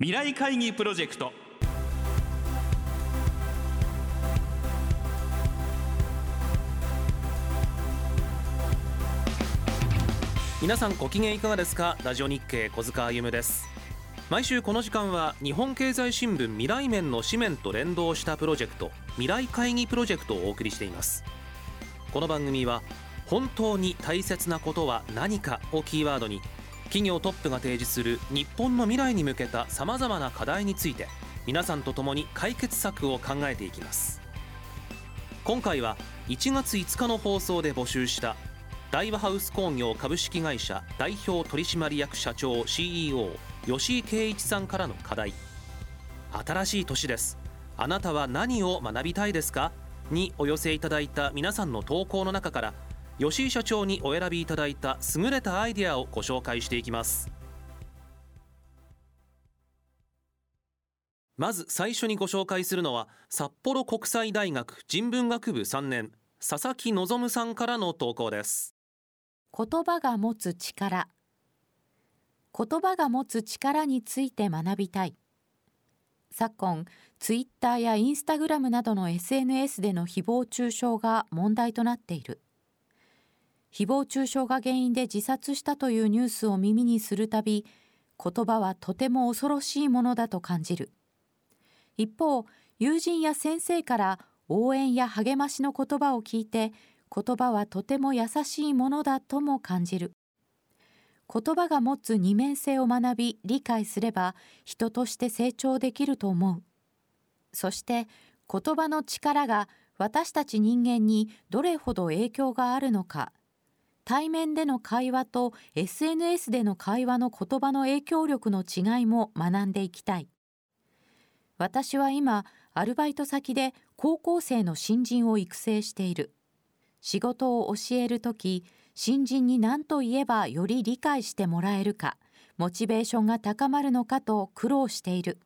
未来会議プロジェクト。皆さんご機嫌いかがですか？ラジオ日経小塚歩です。毎週この時間は日本経済新聞未来面の紙面と連動したプロジェクト未来会議プロジェクトをお送りしています。この番組は本当に大切なことは何かをキーワードに企業トップが提示する日本の未来に向けたさまざまな課題について皆さんと共に解決策を考えていきます。今回は1月5日の放送で募集した大和ハウス工業株式会社代表取締役社長 CEO 吉井圭一さんからの課題。新しい年です。あなたは何を学びたいですか？にお寄せいただいた皆さんの投稿の中から吉井社長にお選びいただいた優れたアイデアをご紹介していきます。まず最初にご紹介するのは札幌国際大学人文学部3年佐々木望さんからの投稿です。言葉が持つ力。言葉が持つ力について学びたい。昨今ツイッターやインスタグラムなどの SNS での誹謗中傷が問題となっている。誹謗中傷が原因で自殺したというニュースを耳にするたび言葉はとても恐ろしいものだと感じる。一方友人や先生から応援や励ましの言葉を聞いて言葉はとても優しいものだとも感じる。言葉が持つ二面性を学び理解すれば人として成長できると思う。そして言葉の力が私たち人間にどれほど影響があるのか対面での会話と SNS での会話の言葉の影響力の違いも学んでいきたい。私は今アルバイト先で高校生の新人を育成している。仕事を教える時新人に何と言えばより理解してもらえるかモチベーションが高まるのかと苦労している。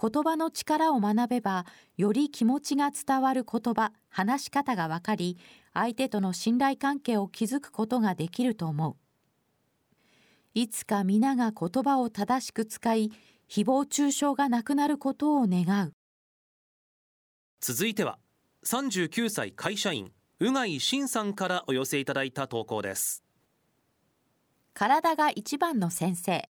言葉の力を学べばより気持ちが伝わる言葉話し方が分かり相手との信頼関係を築くことができると思う。いつか皆が言葉を正しく使い誹謗中傷がなくなることを願う。続いては39歳会社員宇貝真さんからお寄せいただいた投稿です。体が一番の先生。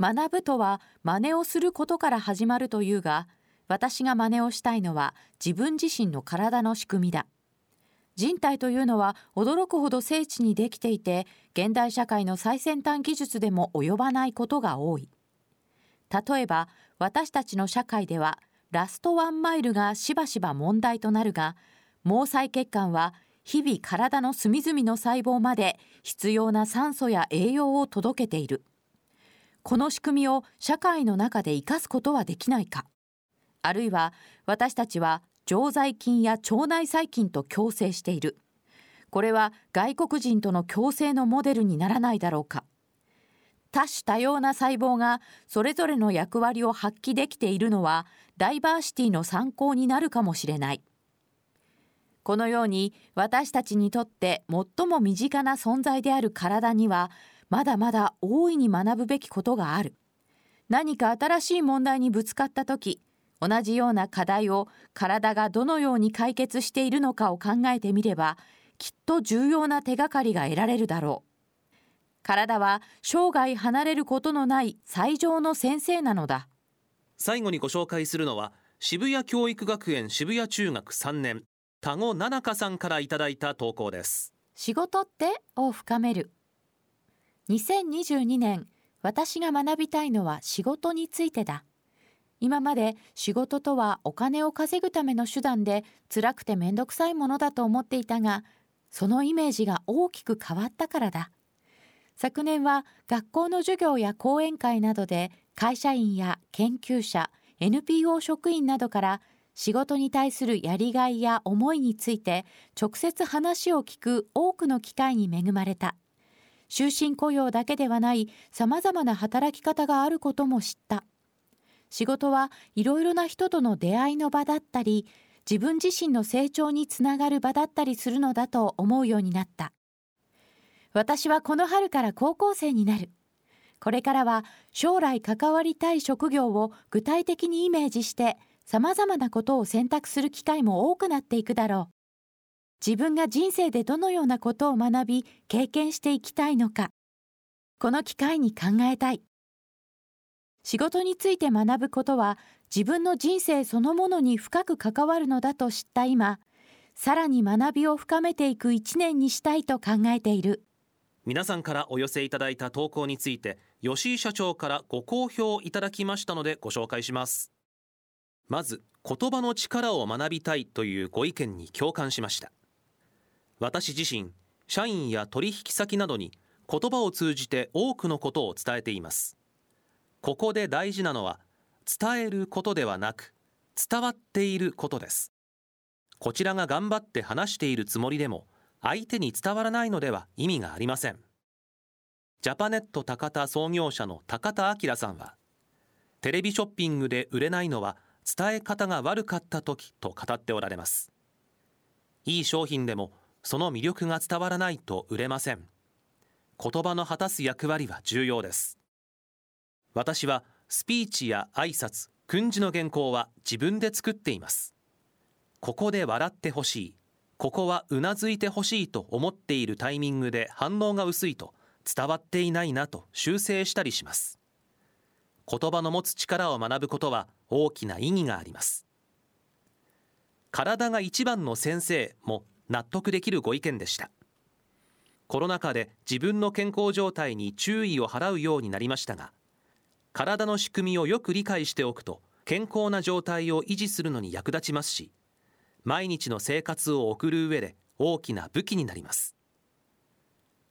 学ぶとは真似をすることから始まるというが私が真似をしたいのは自分自身の体の仕組みだ人体というのは驚くほど精緻にできていて現代社会の最先端技術でも及ばないことが多い。例えば私たちの社会ではラストワンマイルがしばしば問題となるが毛細血管は日々体の隅々の細胞まで必要な酸素や栄養を届けている。この仕組みを社会の中で生かすことはできないか。あるいは私たちは常在菌や腸内細菌と共生している。これは外国人との共生のモデルにならないだろうか。多種多様な細胞がそれぞれの役割を発揮できているのはダイバーシティの参考になるかもしれない。このように私たちにとって最も身近な存在である体にはまだまだ大いに学ぶべきことがある。何か新しい問題にぶつかった時同じような課題を体がどのように解決しているのかを考えてみればきっと重要な手がかりが得られるだろう。体は生涯離れることのない最上の先生なのだ。最後にご紹介するのは渋谷教育学園渋谷中学3年田子奈々香さんからいただいた投稿です。仕事ってを深める。2022年私が学びたいのは仕事についてだ今まで仕事とはお金を稼ぐための手段で辛くてめんどくさいものだと思っていたがそのイメージが大きく変わったからだ。昨年は学校の授業や講演会などで会社員や研究者 NPO 職員などから仕事に対するやりがいや思いについて直接話を聞く多くの機会に恵まれた。終身雇用だけではないさまざまな働き方があることも知った。仕事はいろいろな人との出会いの場だったり自分自身の成長につながる場だったりするのだと思うようになった。私はこの春から高校生になる。これからは将来関わりたい職業を具体的にイメージして様々なことを選択する機会も多くなっていくだろう。自分が人生でどのようなことを学び経験していきたいのかこの機会に考えたい。仕事について学ぶことは自分の人生そのものに深く関わるのだと知った今さらに学びを深めていく一年にしたいと考えている。皆さんからお寄せいただいた投稿について吉井社長からご好評いただきましたのでご紹介します。まず言葉の力を学びたいというご意見に共感しました。私自身社員や取引先などに言葉を通じて多くのことを伝えています。ここで大事なのは伝えることではなく伝わっていることです。こちらが頑張って話しているつもりでも相手に伝わらないのでは意味がありません。ジャパネット高田創業者の高田明さんはテレビショッピングで売れないのは伝え方が悪かった時と語っておられます。いい商品でもその魅力が伝わらないと売れません。言葉の果たす役割は重要です。私はスピーチや挨拶訓示の原稿は自分で作っています。ここで笑ってほしい。ここはうなずいてほしいと思っているタイミングで反応が薄いと伝わっていないなと修正したりします。言葉の持つ力を学ぶことは大きな意義があります。体が一番の先生も納得できるご意見でした。コロナ禍で自分の健康状態に注意を払うようになりましたが体の仕組みをよく理解しておくと健康な状態を維持するのに役立ちますし毎日の生活を送る上で大きな武器になります。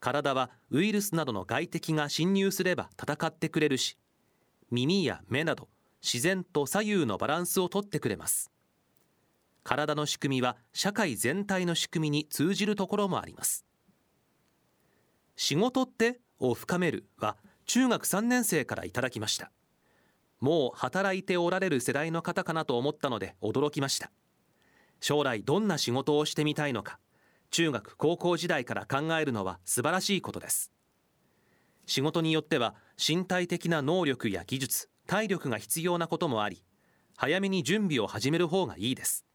体はウイルスなどの外敵が侵入すれば戦ってくれるし耳や目など自然と左右のバランスをとってくれます。体の仕組みは社会全体の仕組みに通じるところもあります。仕事ってを深めるは中学3年生からいただきました。もう働いておられる世代の方かなと思ったので驚きました。将来どんな仕事をしてみたいのか中学高校時代から考えるのは素晴らしいことです。仕事によっては身体的な能力や技術体力が必要なこともあり早めに準備を始める方がいいです。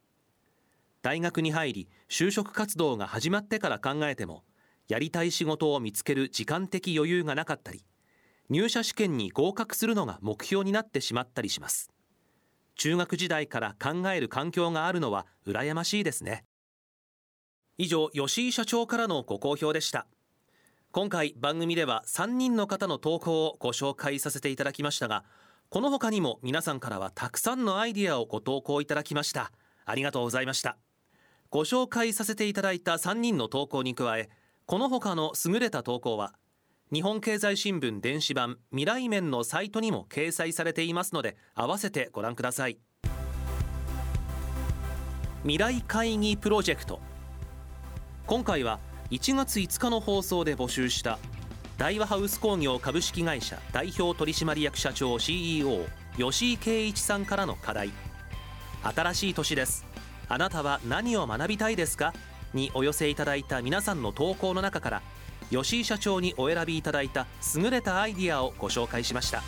大学に入り就職活動が始まってから考えてもやりたい仕事を見つける時間的余裕がなかったり入社試験に合格するのが目標になってしまったりします。中学時代から考える環境があるのは羨ましいですね。以上吉井社長からのご好評でした。今回番組では3人の方の投稿をご紹介させていただきましたがこの他にも皆さんからはたくさんのアイディアをご投稿いただきました。ありがとうございました。ご紹介させていただいた3人の投稿に加えこの他の優れた投稿は日本経済新聞電子版未来面のサイトにも掲載されていますので合わせてご覧ください。未来会議プロジェクト。今回は1月5日の放送で募集した大和ハウス工業株式会社代表取締役社長 CEO 吉井圭一さんからの課題。新しい年です。あなたは何を学びたいですか？にお寄せいただいた皆さんの投稿の中から吉井社長にお選びいただいた優れたアイディアをご紹介しました。